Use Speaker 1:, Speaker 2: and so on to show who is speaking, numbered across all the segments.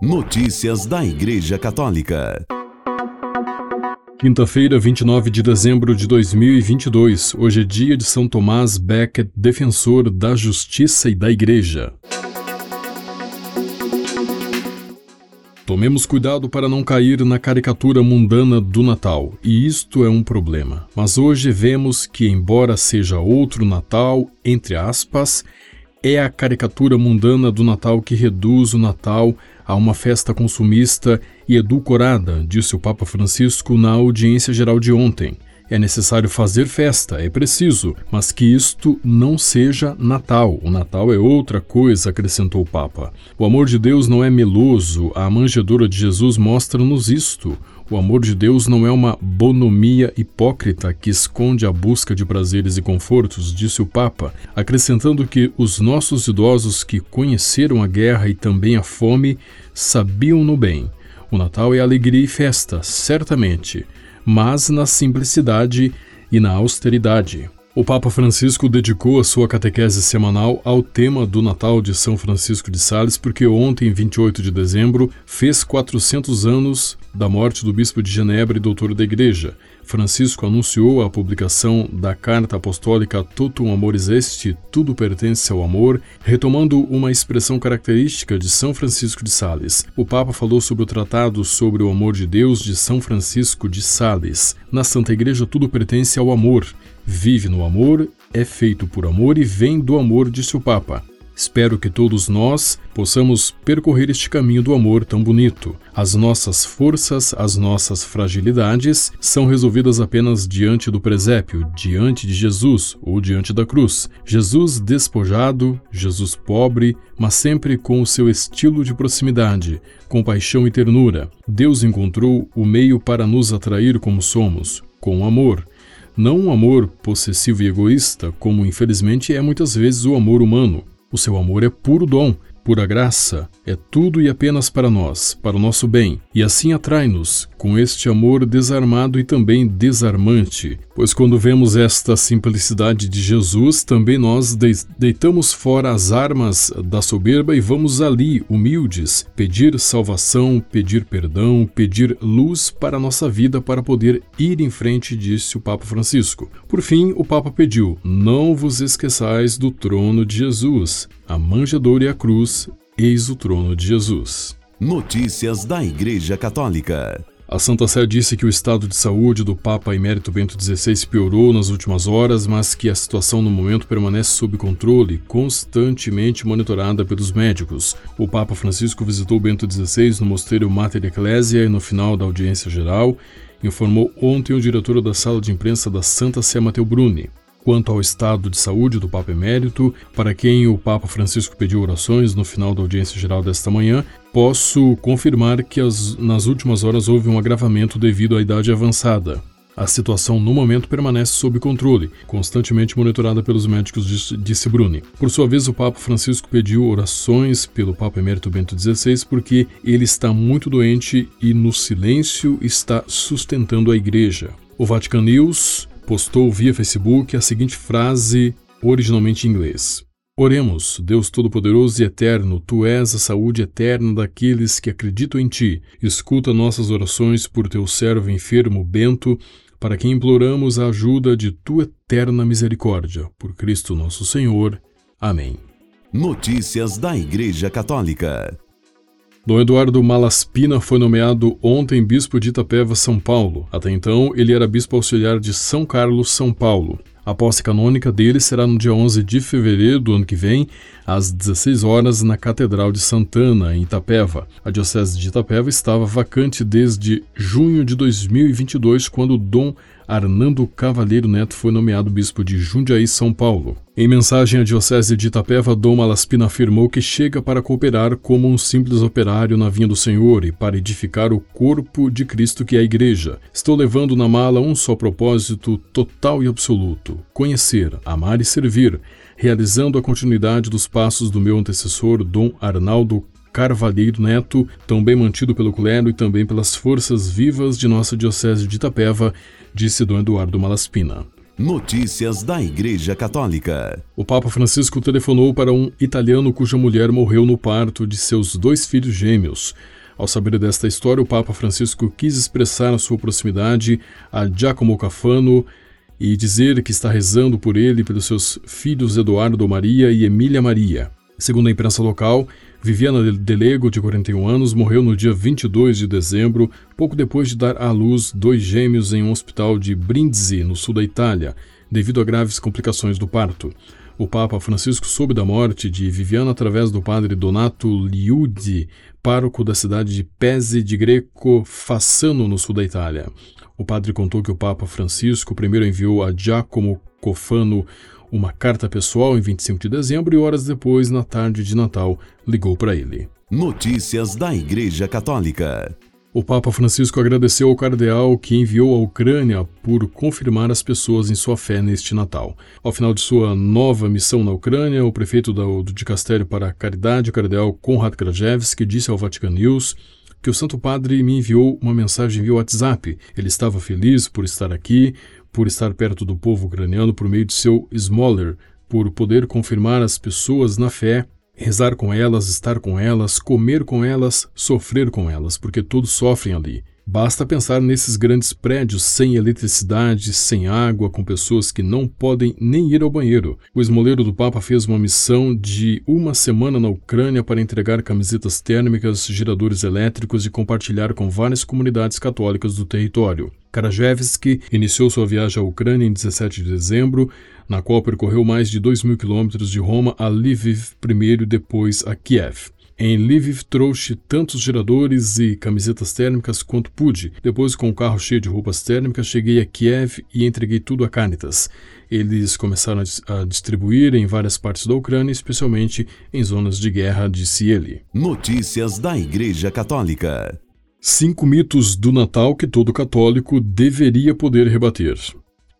Speaker 1: Notícias da Igreja Católica.
Speaker 2: Quinta-feira, 29 de dezembro de 2022. Hoje é dia de São Tomás Becket, defensor da justiça e da Igreja. Tomemos cuidado para não cair na caricatura mundana do Natal, e isto é um problema. Mas hoje vemos que, embora seja outro Natal, entre aspas, é a caricatura mundana do Natal que reduz o Natal a uma festa consumista e edulcorada, disse o Papa Francisco na audiência geral de ontem. É necessário fazer festa, é preciso, mas que isto não seja Natal. O Natal é outra coisa, acrescentou o Papa. O amor de Deus não é meloso, a manjedoura de Jesus mostra-nos isto. O amor de Deus não é uma bonomia hipócrita que esconde a busca de prazeres e confortos, disse o Papa, acrescentando que os nossos idosos que conheceram a guerra e também a fome sabiam no bem. O Natal é alegria e festa, certamente, mas na simplicidade e na austeridade. O Papa Francisco dedicou a sua catequese semanal ao tema do Natal de São Francisco de Sales, porque ontem, 28 de dezembro, fez 400 anos da morte do bispo de Genebra e doutor da Igreja. Francisco anunciou a publicação da Carta Apostólica Totum Amoris Est, Tudo Pertence ao Amor, retomando uma expressão característica de São Francisco de Sales. O Papa falou sobre o Tratado sobre o Amor de Deus de São Francisco de Sales. Na Santa Igreja, tudo pertence ao amor. Vive no amor, é feito por amor e vem do amor, disse o Papa. Espero que todos nós possamos percorrer este caminho do amor tão bonito. As nossas forças, as nossas fragilidades são resolvidas apenas diante do presépio, diante de Jesus ou diante da cruz. Jesus despojado, Jesus pobre, mas sempre com o seu estilo de proximidade, compaixão e ternura. Deus encontrou o meio para nos atrair como somos, com amor. Não um amor possessivo e egoísta, como infelizmente é muitas vezes o amor humano. O seu amor é puro dom, pura graça, é tudo e apenas para nós, para o nosso bem, e assim atrai-nos com este amor desarmado e também desarmante, pois quando vemos esta simplicidade de Jesus, também nós deitamos fora as armas da soberba e vamos ali, humildes, pedir salvação, pedir perdão, pedir luz para a nossa vida para poder ir em frente, disse o Papa Francisco. Por fim, o Papa pediu: Não vos esqueçais do trono de Jesus, a manjedoura e a cruz, eis o trono de Jesus.
Speaker 1: Notícias da Igreja Católica.
Speaker 2: A Santa Sé disse que o estado de saúde do Papa Emérito Bento XVI piorou nas últimas horas, mas que a situação no momento permanece sob controle, constantemente monitorada pelos médicos. O Papa Francisco visitou Bento XVI no Mosteiro Mater Ecclesia e no final da audiência geral, informou ontem o diretor da sala de imprensa da Santa Sé Mateu Bruni quanto ao estado de saúde do Papa Emérito, para quem o Papa Francisco pediu orações no final da audiência geral desta manhã, posso confirmar que as, nas últimas horas houve um agravamento devido à idade avançada. A situação no momento permanece sob controle, constantemente monitorada pelos médicos, disse Bruni. Por sua vez, o Papa Francisco pediu orações pelo Papa Emérito Bento XVI porque ele está muito doente e, no silêncio, está sustentando a Igreja. O Vatican News postou via Facebook a seguinte frase, originalmente em inglês: Oremos, Deus Todo-Poderoso e Eterno, Tu és a saúde eterna daqueles que acreditam em Ti. Escuta nossas orações por Teu servo enfermo Bento, para quem imploramos a ajuda de Tua eterna misericórdia. Por Cristo nosso Senhor. Amém.
Speaker 1: Notícias da Igreja Católica.
Speaker 2: Dom Eduardo Malaspina foi nomeado ontem bispo de Itapeva, São Paulo. Até então, ele era bispo auxiliar de São Carlos, São Paulo. A posse canônica dele será no dia 11 de fevereiro do ano que vem, às 16 horas, na Catedral de Santana, em Itapeva. A Diocese de Itapeva estava vacante desde junho de 2022, quando Dom Arnando Cavalheiro Neto foi nomeado bispo de Jundiaí, São Paulo. Em mensagem à Diocese de Itapeva, Dom Malaspina afirmou que chega para cooperar como um simples operário na vinha do Senhor e para edificar o corpo de Cristo que é a Igreja. Estou levando na mala um só propósito total e absoluto: conhecer, amar e servir, realizando a continuidade dos passos do meu antecessor, Dom Arnaldo Carvalheiro Neto, tão bem mantido pelo clero e também pelas forças vivas de nossa Diocese de Itapeva, disse Dom Eduardo Malaspina.
Speaker 1: Notícias da Igreja Católica.
Speaker 2: O Papa Francisco telefonou para um italiano cuja mulher morreu no parto de seus dois filhos gêmeos. Ao saber desta história, o Papa Francisco quis expressar a sua proximidade a Giacomo Cafano e dizer que está rezando por ele e pelos seus filhos Eduardo Maria e Emília Maria. Segundo a imprensa local, Viviana Delego, de 41 anos, morreu no dia 22 de dezembro, pouco depois de dar à luz dois gêmeos em um hospital de Brindisi, no sul da Itália, devido a graves complicações do parto. O Papa Francisco soube da morte de Viviana através do padre Donato Liudi, pároco da cidade de Pese de Greco Fassano, no sul da Itália. O padre contou que o Papa Francisco primeiro enviou a Giacomo Cofano uma carta pessoal em 25 de dezembro e horas depois, na tarde de Natal, ligou para ele.
Speaker 1: Notícias da Igreja Católica.
Speaker 2: O Papa Francisco agradeceu ao cardeal que enviou à Ucrânia por confirmar as pessoas em sua fé neste Natal. Ao final de sua nova missão na Ucrânia, o prefeito do, do Dicastério para a Caridade, o cardeal Konrad Krajewski, disse ao Vatican News que o Santo Padre me enviou uma mensagem via WhatsApp. Ele estava feliz por estar aqui, por estar perto do povo ucraniano por meio de seu Smoller, por poder confirmar as pessoas na fé rezar com elas, estar com elas, comer com elas, sofrer com elas, porque todos sofrem ali. Basta pensar nesses grandes prédios sem eletricidade, sem água, com pessoas que não podem nem ir ao banheiro. O esmoleiro do Papa fez uma missão de uma semana na Ucrânia para entregar camisetas térmicas, geradores elétricos e compartilhar com várias comunidades católicas do território. Karajevski iniciou sua viagem à Ucrânia em 17 de dezembro, na qual percorreu mais de 2 mil quilômetros de Roma a Lviv primeiro e depois a Kiev. Em Lviv trouxe tantos geradores e camisetas térmicas quanto pude. Depois, com o carro cheio de roupas térmicas, cheguei a Kiev e entreguei tudo a Caritas. Eles começaram a distribuir em várias partes da Ucrânia, especialmente em zonas de guerra, disse ele.
Speaker 1: Notícias da Igreja Católica.
Speaker 2: Cinco mitos do Natal que todo católico deveria poder rebater.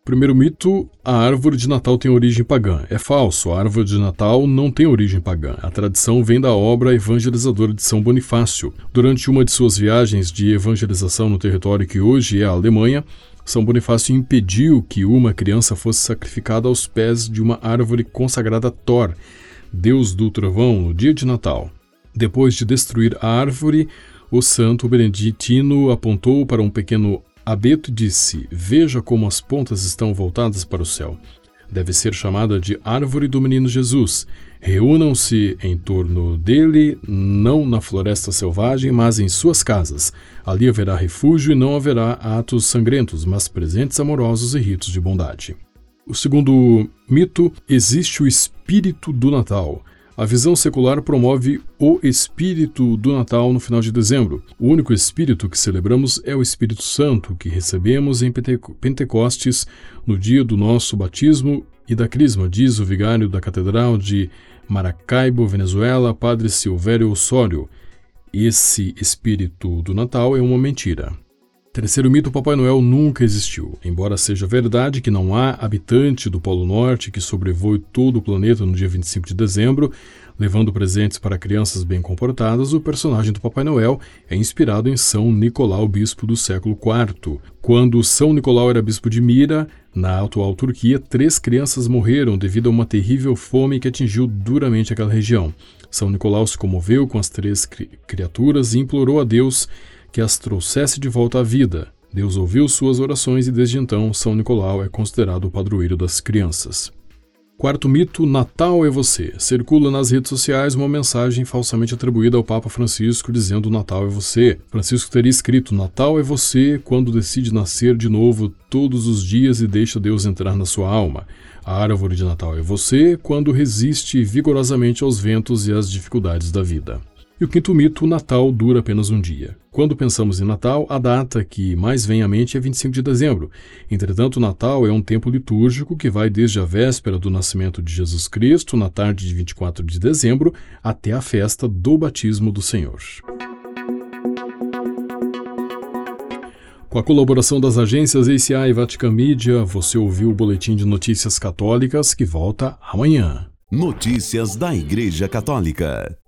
Speaker 2: Primeiro mito: a árvore de Natal tem origem pagã. É falso, a árvore de Natal não tem origem pagã. A tradição vem da obra evangelizadora de São Bonifácio. Durante uma de suas viagens de evangelização no território que hoje é a Alemanha, São Bonifácio impediu que uma criança fosse sacrificada aos pés de uma árvore consagrada a Thor, deus do trovão, no dia de Natal. Depois de destruir a árvore, o santo beneditino apontou para um pequeno abeto disse: Veja como as pontas estão voltadas para o céu. Deve ser chamada de Árvore do Menino Jesus. Reúnam-se em torno dele, não na floresta selvagem, mas em suas casas. Ali haverá refúgio e não haverá atos sangrentos, mas presentes amorosos e ritos de bondade. O segundo mito: existe o espírito do Natal. A visão secular promove o espírito do Natal no final de dezembro. O único espírito que celebramos é o Espírito Santo, que recebemos em Pentecostes no dia do nosso batismo e da crisma, diz o vigário da Catedral de Maracaibo, Venezuela, Padre Silvério Osório. Esse espírito do Natal é uma mentira. Terceiro mito: Papai Noel nunca existiu. Embora seja verdade que não há habitante do Polo Norte que sobrevoe todo o planeta no dia 25 de dezembro, levando presentes para crianças bem comportadas, o personagem do Papai Noel é inspirado em São Nicolau, bispo do século IV. Quando São Nicolau era bispo de Mira, na atual Turquia, três crianças morreram devido a uma terrível fome que atingiu duramente aquela região. São Nicolau se comoveu com as três cri criaturas e implorou a Deus que as trouxesse de volta à vida. Deus ouviu suas orações e desde então São Nicolau é considerado o padroeiro das crianças. Quarto mito: Natal é você. Circula nas redes sociais uma mensagem falsamente atribuída ao Papa Francisco dizendo Natal é você. Francisco teria escrito Natal é você quando decide nascer de novo todos os dias e deixa Deus entrar na sua alma. A árvore de Natal é você quando resiste vigorosamente aos ventos e às dificuldades da vida. E o quinto mito, o Natal dura apenas um dia. Quando pensamos em Natal, a data que mais vem à mente é 25 de dezembro. Entretanto, o Natal é um tempo litúrgico que vai desde a véspera do nascimento de Jesus Cristo, na tarde de 24 de dezembro, até a festa do batismo do Senhor. Com a colaboração das agências ACA e Vatican Media, você ouviu o Boletim de Notícias Católicas que volta amanhã.
Speaker 1: Notícias da Igreja Católica.